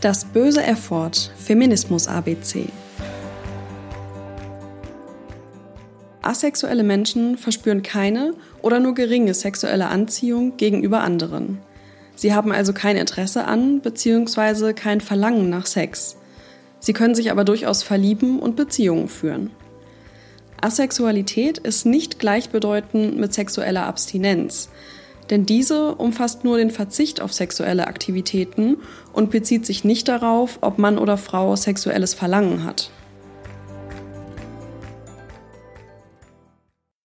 Das böse Erford Feminismus ABC. Asexuelle Menschen verspüren keine oder nur geringe sexuelle Anziehung gegenüber anderen. Sie haben also kein Interesse an bzw. kein Verlangen nach Sex. Sie können sich aber durchaus verlieben und Beziehungen führen. Asexualität ist nicht gleichbedeutend mit sexueller Abstinenz, denn diese umfasst nur den Verzicht auf sexuelle Aktivitäten und bezieht sich nicht darauf, ob Mann oder Frau sexuelles Verlangen hat.